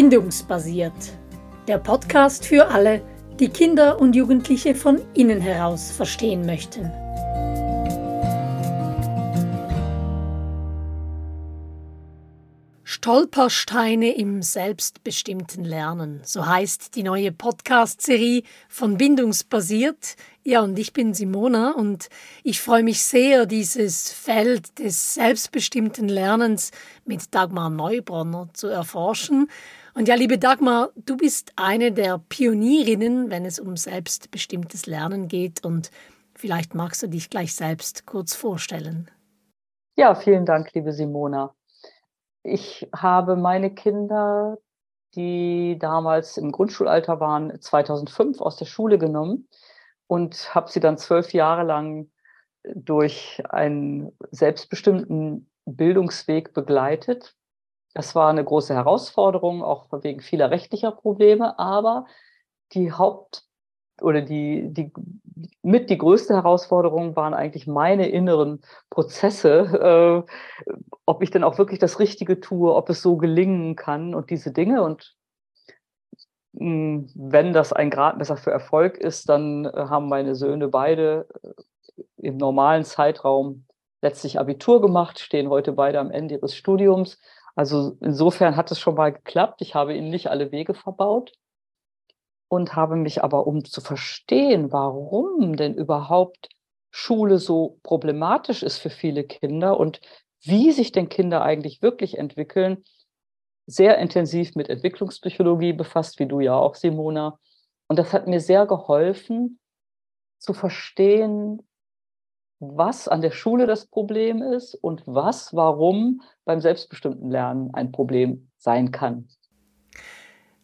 Bindungsbasiert. Der Podcast für alle, die Kinder und Jugendliche von innen heraus verstehen möchten. Stolpersteine im selbstbestimmten Lernen. So heißt die neue Podcast-Serie von Bindungsbasiert. Ja, und ich bin Simona und ich freue mich sehr, dieses Feld des selbstbestimmten Lernens mit Dagmar Neubronner zu erforschen. Und ja, liebe Dagmar, du bist eine der Pionierinnen, wenn es um selbstbestimmtes Lernen geht und vielleicht magst du dich gleich selbst kurz vorstellen. Ja, vielen Dank, liebe Simona. Ich habe meine Kinder, die damals im Grundschulalter waren, 2005 aus der Schule genommen und habe sie dann zwölf Jahre lang durch einen selbstbestimmten Bildungsweg begleitet. Das war eine große Herausforderung, auch wegen vieler rechtlicher Probleme, aber die Haupt- oder die, die mit die größte Herausforderung waren eigentlich meine inneren Prozesse, äh, ob ich denn auch wirklich das Richtige tue, ob es so gelingen kann und diese Dinge. Und mh, hm, wenn das ein Gradmesser für Erfolg ist, dann äh, haben meine Söhne beide äh, im normalen Zeitraum letztlich Abitur gemacht, stehen heute beide am Ende ihres Studiums. Also insofern hat es schon mal geklappt. Ich habe ihnen nicht alle Wege verbaut und habe mich aber, um zu verstehen, warum denn überhaupt Schule so problematisch ist für viele Kinder und wie sich denn Kinder eigentlich wirklich entwickeln, sehr intensiv mit Entwicklungspsychologie befasst, wie du ja auch, Simona. Und das hat mir sehr geholfen, zu verstehen, was an der Schule das Problem ist und was, warum beim selbstbestimmten Lernen ein Problem sein kann.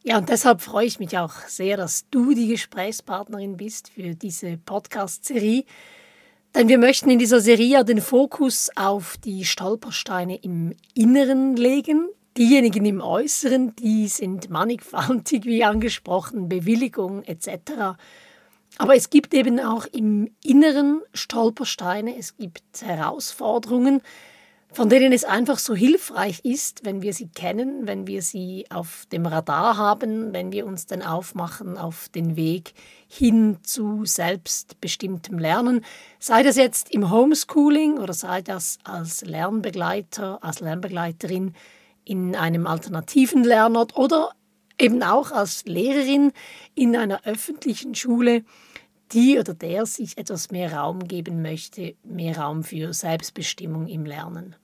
Ja, und deshalb freue ich mich auch sehr, dass du die Gesprächspartnerin bist für diese Podcast-Serie. Denn wir möchten in dieser Serie ja den Fokus auf die Stolpersteine im Inneren legen. Diejenigen im Äußeren, die sind mannigfaltig, wie angesprochen, Bewilligung etc. Aber es gibt eben auch im Inneren Stolpersteine, es gibt Herausforderungen, von denen es einfach so hilfreich ist, wenn wir sie kennen, wenn wir sie auf dem Radar haben, wenn wir uns dann aufmachen auf den Weg hin zu selbstbestimmtem Lernen, sei das jetzt im Homeschooling oder sei das als Lernbegleiter, als Lernbegleiterin in einem alternativen Lernort oder eben auch als Lehrerin in einer öffentlichen Schule, die oder der sich etwas mehr Raum geben möchte, mehr Raum für Selbstbestimmung im Lernen.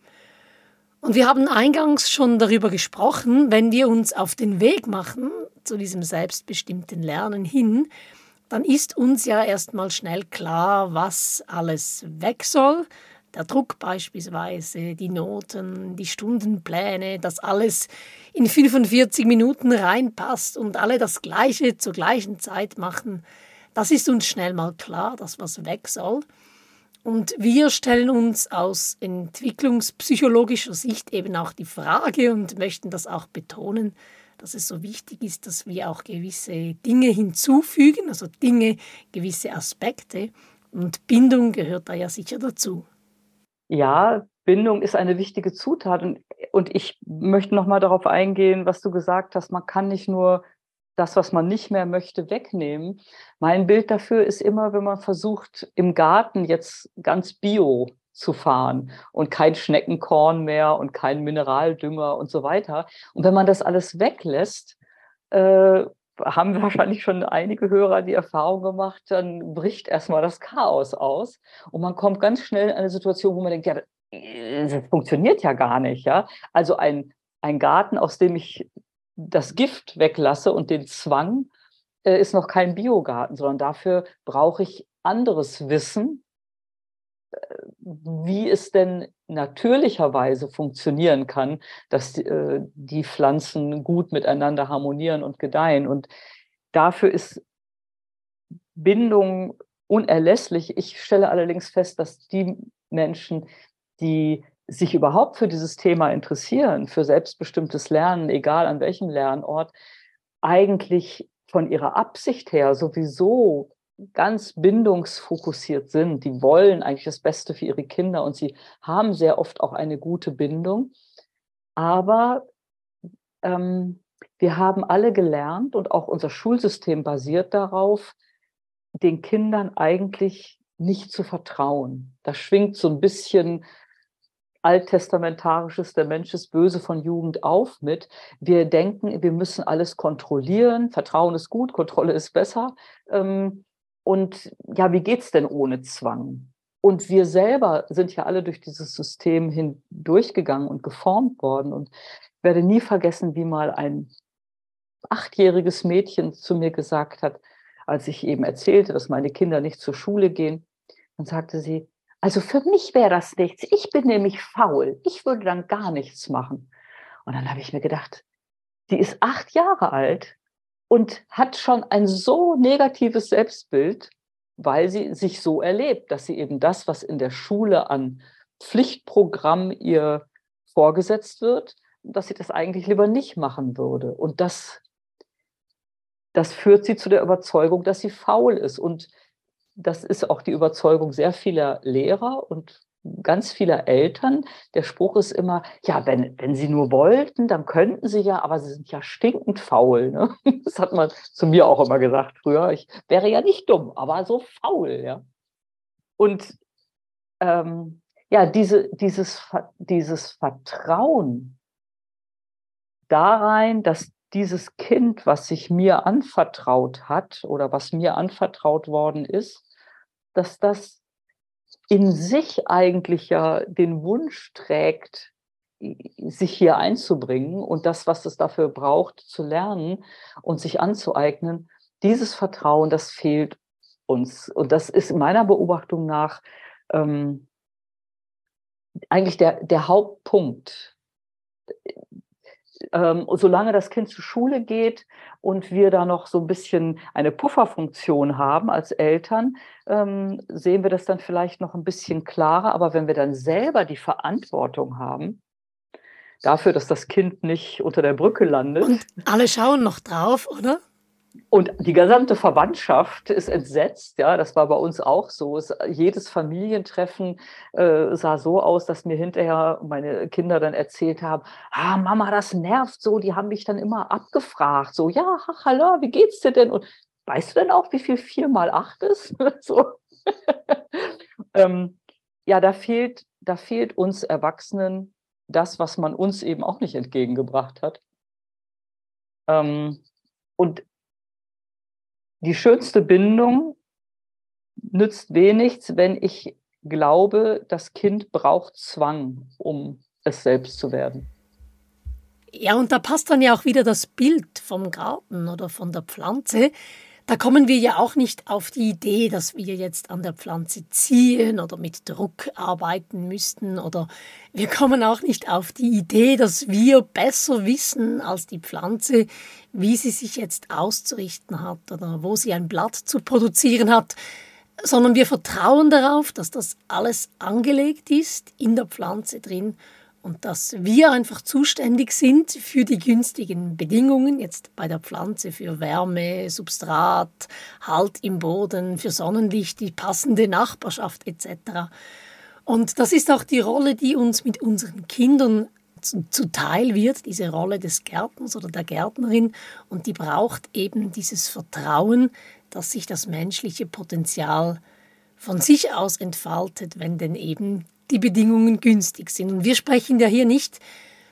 Und wir haben eingangs schon darüber gesprochen, wenn wir uns auf den Weg machen zu diesem selbstbestimmten Lernen hin, dann ist uns ja erstmal schnell klar, was alles weg soll. Der Druck beispielsweise, die Noten, die Stundenpläne, dass alles in 45 Minuten reinpasst und alle das Gleiche zur gleichen Zeit machen. Das ist uns schnell mal klar, dass was weg soll. Und wir stellen uns aus entwicklungspsychologischer Sicht eben auch die Frage und möchten das auch betonen, dass es so wichtig ist, dass wir auch gewisse Dinge hinzufügen, also Dinge, gewisse Aspekte. Und Bindung gehört da ja sicher dazu. Ja, Bindung ist eine wichtige Zutat. Und, und ich möchte nochmal darauf eingehen, was du gesagt hast. Man kann nicht nur das, was man nicht mehr möchte, wegnehmen. Mein Bild dafür ist immer, wenn man versucht, im Garten jetzt ganz bio zu fahren und kein Schneckenkorn mehr und kein Mineraldünger und so weiter. Und wenn man das alles weglässt, äh, haben wahrscheinlich schon einige Hörer die Erfahrung gemacht, dann bricht erstmal das Chaos aus und man kommt ganz schnell in eine Situation, wo man denkt, ja, das funktioniert ja gar nicht, ja. Also ein, ein Garten, aus dem ich das Gift weglasse und den Zwang, äh, ist noch kein Biogarten, sondern dafür brauche ich anderes Wissen, wie es denn natürlicherweise funktionieren kann, dass die, äh, die Pflanzen gut miteinander harmonieren und gedeihen. Und dafür ist Bindung unerlässlich. Ich stelle allerdings fest, dass die Menschen, die sich überhaupt für dieses Thema interessieren, für selbstbestimmtes Lernen, egal an welchem Lernort, eigentlich von ihrer Absicht her sowieso ganz bindungsfokussiert sind. Die wollen eigentlich das Beste für ihre Kinder und sie haben sehr oft auch eine gute Bindung. Aber ähm, wir haben alle gelernt und auch unser Schulsystem basiert darauf, den Kindern eigentlich nicht zu vertrauen. Da schwingt so ein bisschen alttestamentarisches, der Mensch ist böse von Jugend auf mit. Wir denken, wir müssen alles kontrollieren. Vertrauen ist gut, Kontrolle ist besser. Ähm, und ja, wie geht's denn ohne Zwang? Und wir selber sind ja alle durch dieses System hindurchgegangen und geformt worden. Und ich werde nie vergessen, wie mal ein achtjähriges Mädchen zu mir gesagt hat, als ich eben erzählte, dass meine Kinder nicht zur Schule gehen, dann sagte sie, also für mich wäre das nichts. Ich bin nämlich faul. Ich würde dann gar nichts machen. Und dann habe ich mir gedacht, die ist acht Jahre alt und hat schon ein so negatives Selbstbild, weil sie sich so erlebt, dass sie eben das, was in der Schule an Pflichtprogramm ihr vorgesetzt wird, dass sie das eigentlich lieber nicht machen würde. Und das, das führt sie zu der Überzeugung, dass sie faul ist. Und das ist auch die Überzeugung sehr vieler Lehrer und ganz vieler Eltern. Der Spruch ist immer, ja, wenn, wenn sie nur wollten, dann könnten sie ja, aber sie sind ja stinkend faul. Ne? Das hat man zu mir auch immer gesagt früher. Ich wäre ja nicht dumm, aber so faul, ja. Und ähm, ja, diese, dieses, dieses Vertrauen da rein, dass dieses Kind, was sich mir anvertraut hat oder was mir anvertraut worden ist, dass das in sich eigentlich ja den Wunsch trägt, sich hier einzubringen und das, was es dafür braucht, zu lernen und sich anzueignen, dieses Vertrauen, das fehlt uns. Und das ist meiner Beobachtung nach ähm, eigentlich der, der Hauptpunkt ähm, solange das Kind zur Schule geht und wir da noch so ein bisschen eine Pufferfunktion haben als Eltern, ähm, sehen wir das dann vielleicht noch ein bisschen klarer. Aber wenn wir dann selber die Verantwortung haben, dafür, dass das Kind nicht unter der Brücke landet. Und alle schauen noch drauf, oder? Und die gesamte Verwandtschaft ist entsetzt. Ja, das war bei uns auch so. Es, jedes Familientreffen äh, sah so aus, dass mir hinterher meine Kinder dann erzählt haben: Ah, Mama, das nervt so. Die haben mich dann immer abgefragt. So, ja, hallo, wie geht's dir denn? Und weißt du denn auch, wie viel vier mal acht ist? so. ähm, ja, da fehlt, da fehlt uns Erwachsenen das, was man uns eben auch nicht entgegengebracht hat. Ähm, und die schönste Bindung nützt wenig, wenn ich glaube, das Kind braucht Zwang, um es selbst zu werden. Ja, und da passt dann ja auch wieder das Bild vom Garten oder von der Pflanze. Da kommen wir ja auch nicht auf die Idee, dass wir jetzt an der Pflanze ziehen oder mit Druck arbeiten müssten oder wir kommen auch nicht auf die Idee, dass wir besser wissen als die Pflanze, wie sie sich jetzt auszurichten hat oder wo sie ein Blatt zu produzieren hat, sondern wir vertrauen darauf, dass das alles angelegt ist in der Pflanze drin und dass wir einfach zuständig sind für die günstigen Bedingungen, jetzt bei der Pflanze für Wärme, Substrat, Halt im Boden, für Sonnenlicht, die passende Nachbarschaft etc. Und das ist auch die Rolle, die uns mit unseren Kindern zuteil wird, diese Rolle des Gärtners oder der Gärtnerin. Und die braucht eben dieses Vertrauen, dass sich das menschliche Potenzial von sich aus entfaltet, wenn denn eben die Bedingungen günstig sind. Und wir sprechen ja hier nicht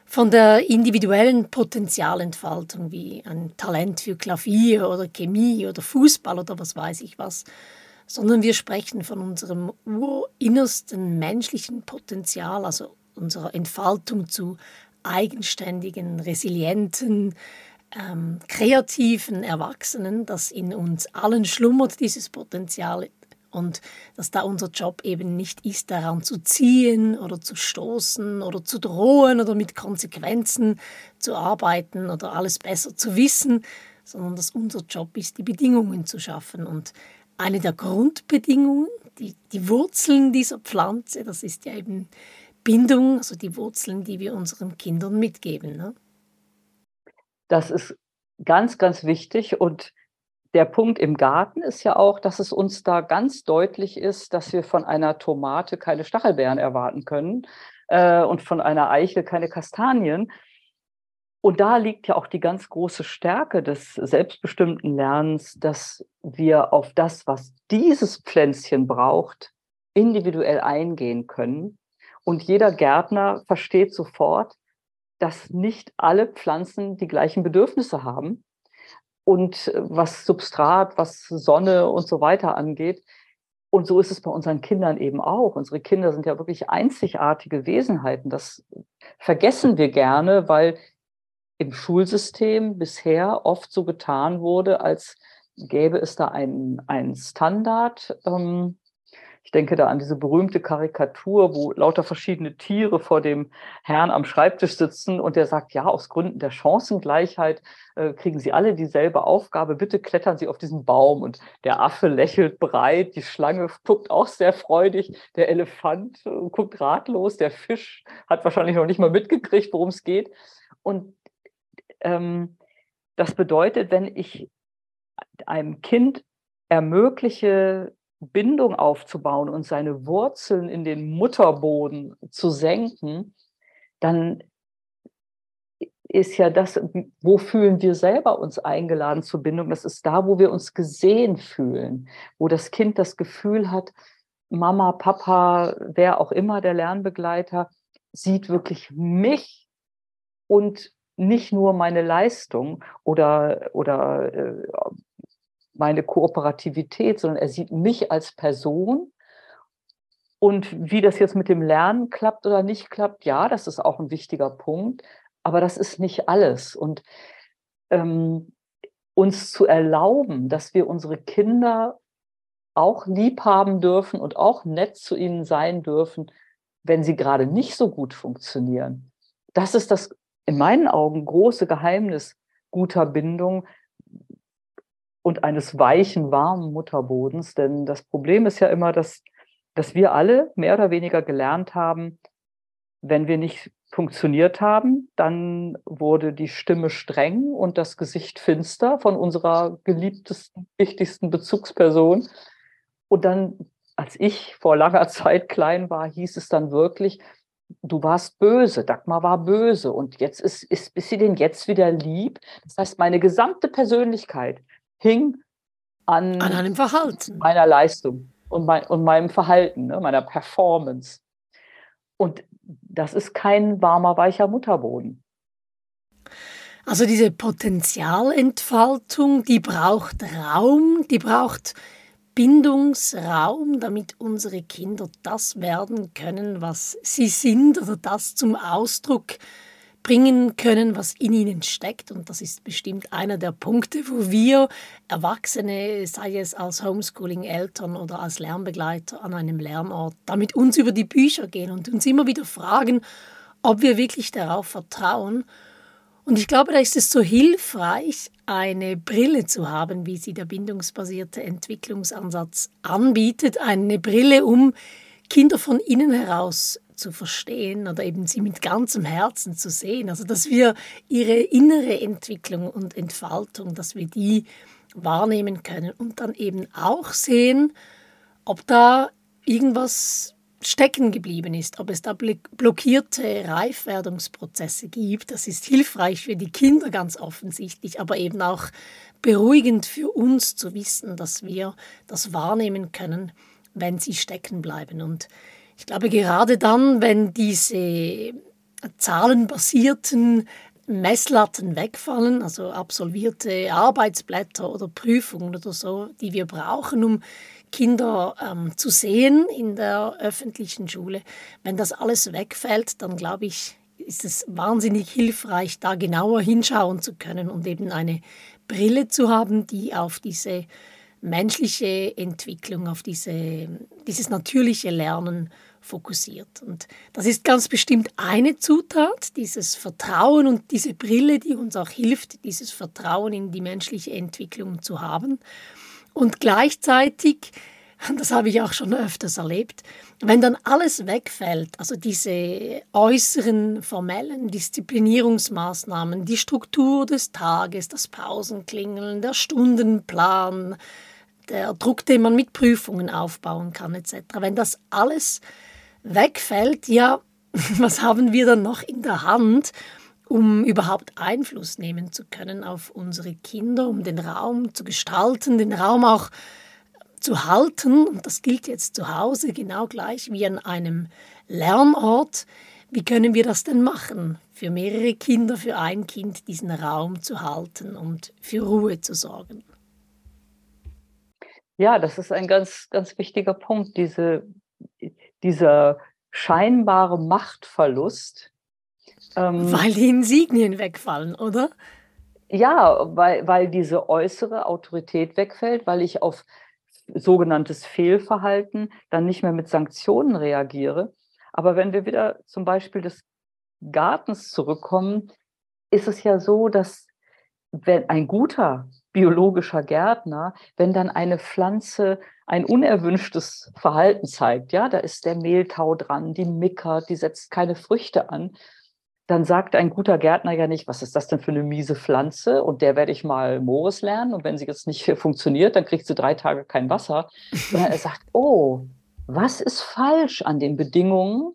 von der individuellen Potenzialentfaltung wie ein Talent für Klavier oder Chemie oder Fußball oder was weiß ich was, sondern wir sprechen von unserem urinnersten menschlichen Potenzial, also unserer Entfaltung zu eigenständigen, resilienten, ähm, kreativen Erwachsenen, das in uns allen schlummert, dieses Potenzial und dass da unser Job eben nicht ist, daran zu ziehen oder zu stoßen oder zu drohen oder mit Konsequenzen zu arbeiten oder alles besser zu wissen, sondern dass unser Job ist, die Bedingungen zu schaffen. Und eine der Grundbedingungen, die, die Wurzeln dieser Pflanze, das ist ja eben Bindung, also die Wurzeln, die wir unseren Kindern mitgeben. Ne? Das ist ganz, ganz wichtig und der Punkt im Garten ist ja auch, dass es uns da ganz deutlich ist, dass wir von einer Tomate keine Stachelbeeren erwarten können äh, und von einer Eiche keine Kastanien. Und da liegt ja auch die ganz große Stärke des selbstbestimmten Lernens, dass wir auf das, was dieses Pflänzchen braucht, individuell eingehen können. Und jeder Gärtner versteht sofort, dass nicht alle Pflanzen die gleichen Bedürfnisse haben. Und was Substrat, was Sonne und so weiter angeht. Und so ist es bei unseren Kindern eben auch. Unsere Kinder sind ja wirklich einzigartige Wesenheiten. Das vergessen wir gerne, weil im Schulsystem bisher oft so getan wurde, als gäbe es da einen, einen Standard. Ähm, ich denke da an diese berühmte Karikatur, wo lauter verschiedene Tiere vor dem Herrn am Schreibtisch sitzen und der sagt, ja, aus Gründen der Chancengleichheit äh, kriegen Sie alle dieselbe Aufgabe, bitte klettern Sie auf diesen Baum. Und der Affe lächelt breit, die Schlange guckt auch sehr freudig, der Elefant äh, guckt ratlos, der Fisch hat wahrscheinlich noch nicht mal mitgekriegt, worum es geht. Und ähm, das bedeutet, wenn ich einem Kind ermögliche, Bindung aufzubauen und seine Wurzeln in den Mutterboden zu senken, dann ist ja das, wo fühlen wir selber uns eingeladen zur Bindung? Das ist da, wo wir uns gesehen fühlen, wo das Kind das Gefühl hat, Mama, Papa, wer auch immer der Lernbegleiter, sieht wirklich mich und nicht nur meine Leistung oder, oder äh, meine Kooperativität, sondern er sieht mich als Person. Und wie das jetzt mit dem Lernen klappt oder nicht klappt, ja, das ist auch ein wichtiger Punkt, aber das ist nicht alles. Und ähm, uns zu erlauben, dass wir unsere Kinder auch lieb haben dürfen und auch nett zu ihnen sein dürfen, wenn sie gerade nicht so gut funktionieren. Das ist das in meinen Augen große Geheimnis guter Bindung und eines weichen, warmen Mutterbodens. Denn das Problem ist ja immer, dass, dass wir alle mehr oder weniger gelernt haben, wenn wir nicht funktioniert haben, dann wurde die Stimme streng und das Gesicht finster von unserer geliebtesten, wichtigsten Bezugsperson. Und dann, als ich vor langer Zeit klein war, hieß es dann wirklich, du warst böse, Dagmar war böse und jetzt ist, ist, ist sie denn jetzt wieder lieb? Das heißt, meine gesamte Persönlichkeit hing an, an einem Verhalten. meiner Leistung und, mein, und meinem Verhalten, ne, meiner Performance. Und das ist kein warmer, weicher Mutterboden. Also diese Potenzialentfaltung, die braucht Raum, die braucht Bindungsraum, damit unsere Kinder das werden können, was sie sind oder das zum Ausdruck bringen können, was in ihnen steckt. Und das ist bestimmt einer der Punkte, wo wir Erwachsene, sei es als Homeschooling-Eltern oder als Lernbegleiter an einem Lernort, damit uns über die Bücher gehen und uns immer wieder fragen, ob wir wirklich darauf vertrauen und ich glaube, da ist es so hilfreich, eine Brille zu haben, wie sie der bindungsbasierte Entwicklungsansatz anbietet. Eine Brille, um Kinder von innen heraus zu verstehen oder eben sie mit ganzem Herzen zu sehen. Also dass wir ihre innere Entwicklung und Entfaltung, dass wir die wahrnehmen können und dann eben auch sehen, ob da irgendwas stecken geblieben ist, ob es da blockierte Reifwerdungsprozesse gibt. Das ist hilfreich für die Kinder ganz offensichtlich, aber eben auch beruhigend für uns zu wissen, dass wir das wahrnehmen können, wenn sie stecken bleiben. Und ich glaube, gerade dann, wenn diese zahlenbasierten Messlatten wegfallen, also absolvierte Arbeitsblätter oder Prüfungen oder so, die wir brauchen, um Kinder ähm, zu sehen in der öffentlichen Schule. Wenn das alles wegfällt, dann glaube ich, ist es wahnsinnig hilfreich, da genauer hinschauen zu können und eben eine Brille zu haben, die auf diese menschliche Entwicklung, auf diese, dieses natürliche Lernen fokussiert. Und das ist ganz bestimmt eine Zutat, dieses Vertrauen und diese Brille, die uns auch hilft, dieses Vertrauen in die menschliche Entwicklung zu haben. Und gleichzeitig, das habe ich auch schon öfters erlebt, wenn dann alles wegfällt, also diese äußeren formellen Disziplinierungsmaßnahmen, die Struktur des Tages, das Pausenklingeln, der Stundenplan, der Druck, den man mit Prüfungen aufbauen kann etc. Wenn das alles wegfällt, ja, was haben wir dann noch in der Hand, um überhaupt Einfluss nehmen zu können auf unsere Kinder, um den Raum zu gestalten, den Raum auch zu halten. Und das gilt jetzt zu Hause genau gleich wie an einem Lernort. Wie können wir das denn machen, für mehrere Kinder, für ein Kind diesen Raum zu halten und für Ruhe zu sorgen? Ja, das ist ein ganz, ganz wichtiger Punkt, diese, dieser scheinbare Machtverlust. Ähm, weil die Insignien wegfallen, oder? Ja, weil, weil diese äußere Autorität wegfällt, weil ich auf sogenanntes Fehlverhalten dann nicht mehr mit Sanktionen reagiere. Aber wenn wir wieder zum Beispiel des Gartens zurückkommen, ist es ja so, dass wenn ein guter biologischer Gärtner, wenn dann eine Pflanze ein unerwünschtes Verhalten zeigt, ja, da ist der Mehltau dran, die mickert, die setzt keine Früchte an, dann sagt ein guter Gärtner ja nicht, was ist das denn für eine miese Pflanze? Und der werde ich mal Moores lernen. Und wenn sie jetzt nicht funktioniert, dann kriegt sie drei Tage kein Wasser, sondern er sagt, oh, was ist falsch an den Bedingungen?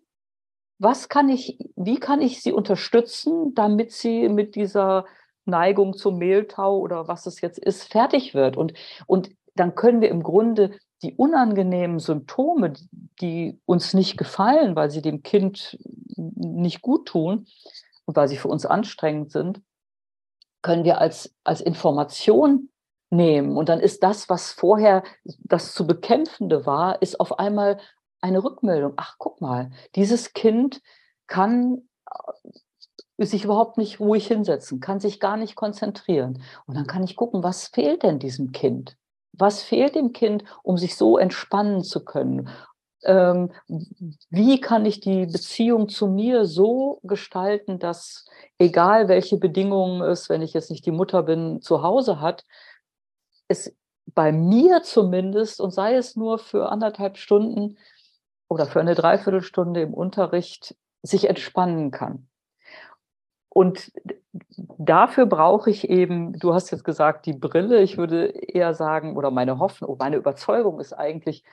Was kann ich, wie kann ich sie unterstützen, damit sie mit dieser Neigung zum Mehltau oder was es jetzt ist, fertig wird? Und, und dann können wir im Grunde die unangenehmen Symptome, die uns nicht gefallen, weil sie dem Kind nicht gut tun und weil sie für uns anstrengend sind, können wir als, als Information nehmen. Und dann ist das, was vorher das zu bekämpfende war, ist auf einmal eine Rückmeldung. Ach, guck mal, dieses Kind kann äh, sich überhaupt nicht ruhig hinsetzen, kann sich gar nicht konzentrieren. Und dann kann ich gucken, was fehlt denn diesem Kind? Was fehlt dem Kind, um sich so entspannen zu können? Ähm, wie kann ich die Beziehung zu mir so gestalten, dass egal welche Bedingungen es, wenn ich jetzt nicht die Mutter bin, zu Hause hat, es bei mir zumindest, und sei es nur für anderthalb Stunden oder für eine Dreiviertelstunde im Unterricht, sich entspannen kann. Und dafür brauche ich eben, du hast jetzt gesagt, die Brille. Ich würde eher sagen, oder meine Hoffnung, meine Überzeugung ist eigentlich,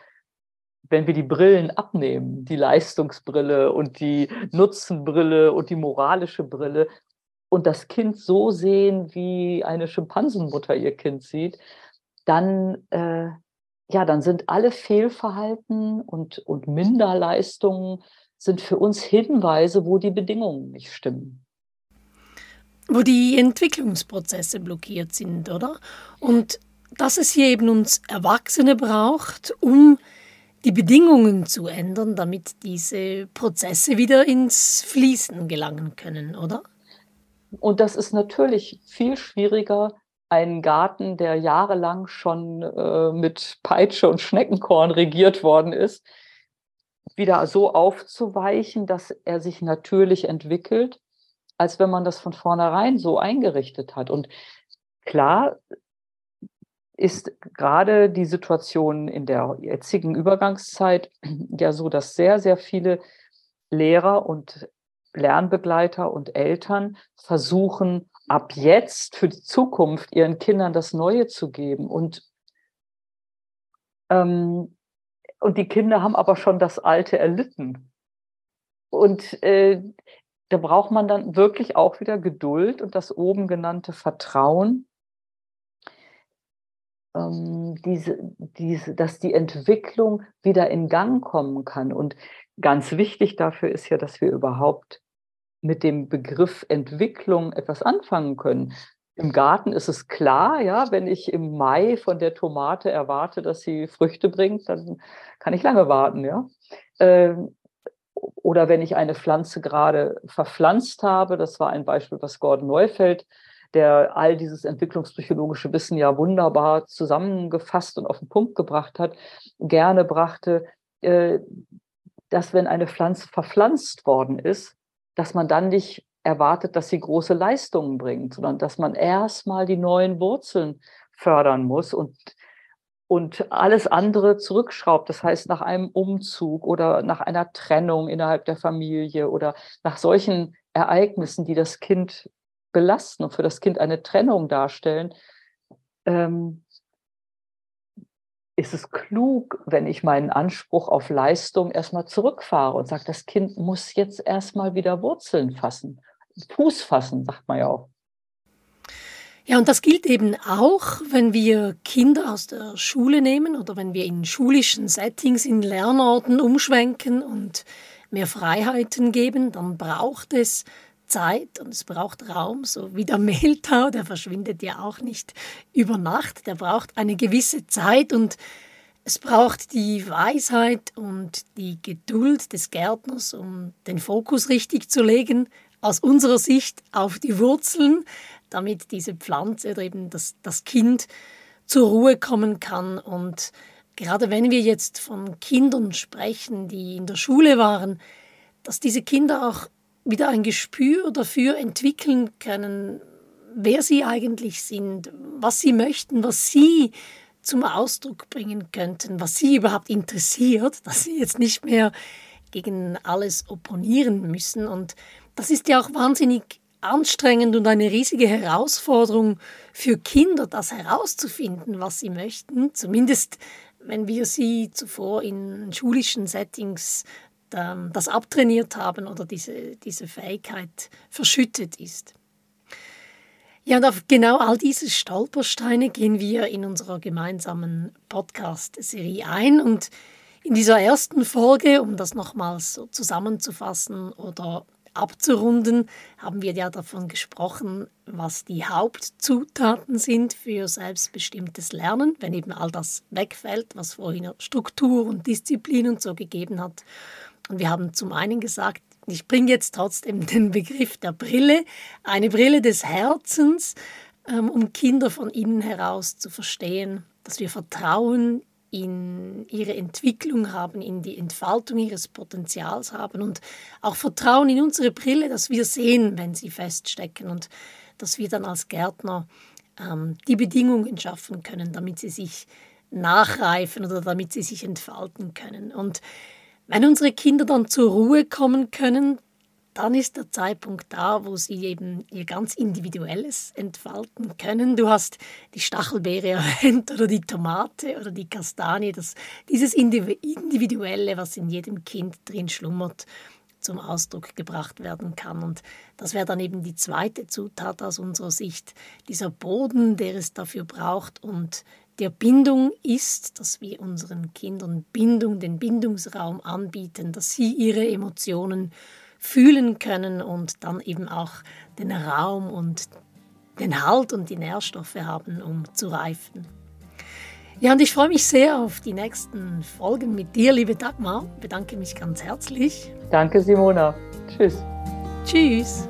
wenn wir die Brillen abnehmen, die Leistungsbrille und die Nutzenbrille und die moralische Brille und das Kind so sehen, wie eine Schimpansenmutter ihr Kind sieht, dann, äh, ja, dann sind alle Fehlverhalten und, und Minderleistungen sind für uns Hinweise, wo die Bedingungen nicht stimmen wo die Entwicklungsprozesse blockiert sind, oder? Und dass es hier eben uns Erwachsene braucht, um die Bedingungen zu ändern, damit diese Prozesse wieder ins Fließen gelangen können, oder? Und das ist natürlich viel schwieriger, einen Garten, der jahrelang schon äh, mit Peitsche und Schneckenkorn regiert worden ist, wieder so aufzuweichen, dass er sich natürlich entwickelt als wenn man das von vornherein so eingerichtet hat. Und klar ist gerade die Situation in der jetzigen Übergangszeit ja so, dass sehr, sehr viele Lehrer und Lernbegleiter und Eltern versuchen, ab jetzt für die Zukunft ihren Kindern das Neue zu geben. Und, ähm, und die Kinder haben aber schon das Alte erlitten. Und äh, da braucht man dann wirklich auch wieder Geduld und das oben genannte Vertrauen, ähm, diese, diese, dass die Entwicklung wieder in Gang kommen kann. Und ganz wichtig dafür ist ja, dass wir überhaupt mit dem Begriff Entwicklung etwas anfangen können. Im Garten ist es klar, ja, wenn ich im Mai von der Tomate erwarte, dass sie Früchte bringt, dann kann ich lange warten, ja. Ähm, oder wenn ich eine Pflanze gerade verpflanzt habe, das war ein Beispiel, was Gordon Neufeld, der all dieses entwicklungspsychologische Wissen ja wunderbar zusammengefasst und auf den Punkt gebracht hat, gerne brachte, äh, dass wenn eine Pflanze verpflanzt worden ist, dass man dann nicht erwartet, dass sie große Leistungen bringt, sondern dass man erstmal die neuen Wurzeln fördern muss. Und und alles andere zurückschraubt. Das heißt, nach einem Umzug oder nach einer Trennung innerhalb der Familie oder nach solchen Ereignissen, die das Kind belasten und für das Kind eine Trennung darstellen, ähm, ist es klug, wenn ich meinen Anspruch auf Leistung erstmal zurückfahre und sage, das Kind muss jetzt erstmal wieder Wurzeln fassen. Fuß fassen, sagt man ja auch. Ja, und das gilt eben auch, wenn wir Kinder aus der Schule nehmen oder wenn wir in schulischen Settings, in Lernorten umschwenken und mehr Freiheiten geben, dann braucht es Zeit und es braucht Raum, so wie der Mehltau, der verschwindet ja auch nicht über Nacht, der braucht eine gewisse Zeit und es braucht die Weisheit und die Geduld des Gärtners, um den Fokus richtig zu legen, aus unserer Sicht auf die Wurzeln, damit diese Pflanze oder eben das, das Kind zur Ruhe kommen kann. Und gerade wenn wir jetzt von Kindern sprechen, die in der Schule waren, dass diese Kinder auch wieder ein Gespür dafür entwickeln können, wer sie eigentlich sind, was sie möchten, was sie zum Ausdruck bringen könnten, was sie überhaupt interessiert, dass sie jetzt nicht mehr gegen alles opponieren müssen. Und das ist ja auch wahnsinnig anstrengend und eine riesige Herausforderung für Kinder, das herauszufinden, was sie möchten. Zumindest wenn wir sie zuvor in schulischen Settings ähm, das abtrainiert haben oder diese, diese Fähigkeit verschüttet ist. Ja, und auf genau all diese Stolpersteine gehen wir in unserer gemeinsamen Podcast-Serie ein. Und in dieser ersten Folge, um das nochmals so zusammenzufassen oder abzurunden, haben wir ja davon gesprochen, was die Hauptzutaten sind für selbstbestimmtes Lernen, wenn eben all das wegfällt, was vorhin Struktur und Disziplin und so gegeben hat. Und wir haben zum einen gesagt, ich bringe jetzt trotzdem den Begriff der Brille, eine Brille des Herzens, ähm, um Kinder von innen heraus zu verstehen, dass wir Vertrauen in ihre Entwicklung haben, in die Entfaltung ihres Potenzials haben und auch Vertrauen in unsere Brille, dass wir sehen, wenn sie feststecken und dass wir dann als Gärtner ähm, die Bedingungen schaffen können, damit sie sich nachreifen oder damit sie sich entfalten können. Und wenn unsere Kinder dann zur Ruhe kommen können, dann ist der Zeitpunkt da, wo sie eben ihr ganz Individuelles entfalten können. Du hast die Stachelbeere erwähnt oder die Tomate oder die Kastanie, das, dieses Individuelle, was in jedem Kind drin schlummert, zum Ausdruck gebracht werden kann. Und das wäre dann eben die zweite Zutat aus unserer Sicht, dieser Boden, der es dafür braucht und der Bindung ist, dass wir unseren Kindern Bindung, den Bindungsraum anbieten, dass sie ihre Emotionen fühlen können und dann eben auch den Raum und den Halt und die Nährstoffe haben, um zu reifen. Ja, und ich freue mich sehr auf die nächsten Folgen mit dir, liebe Dagmar. Bedanke mich ganz herzlich. Danke, Simona. Tschüss. Tschüss.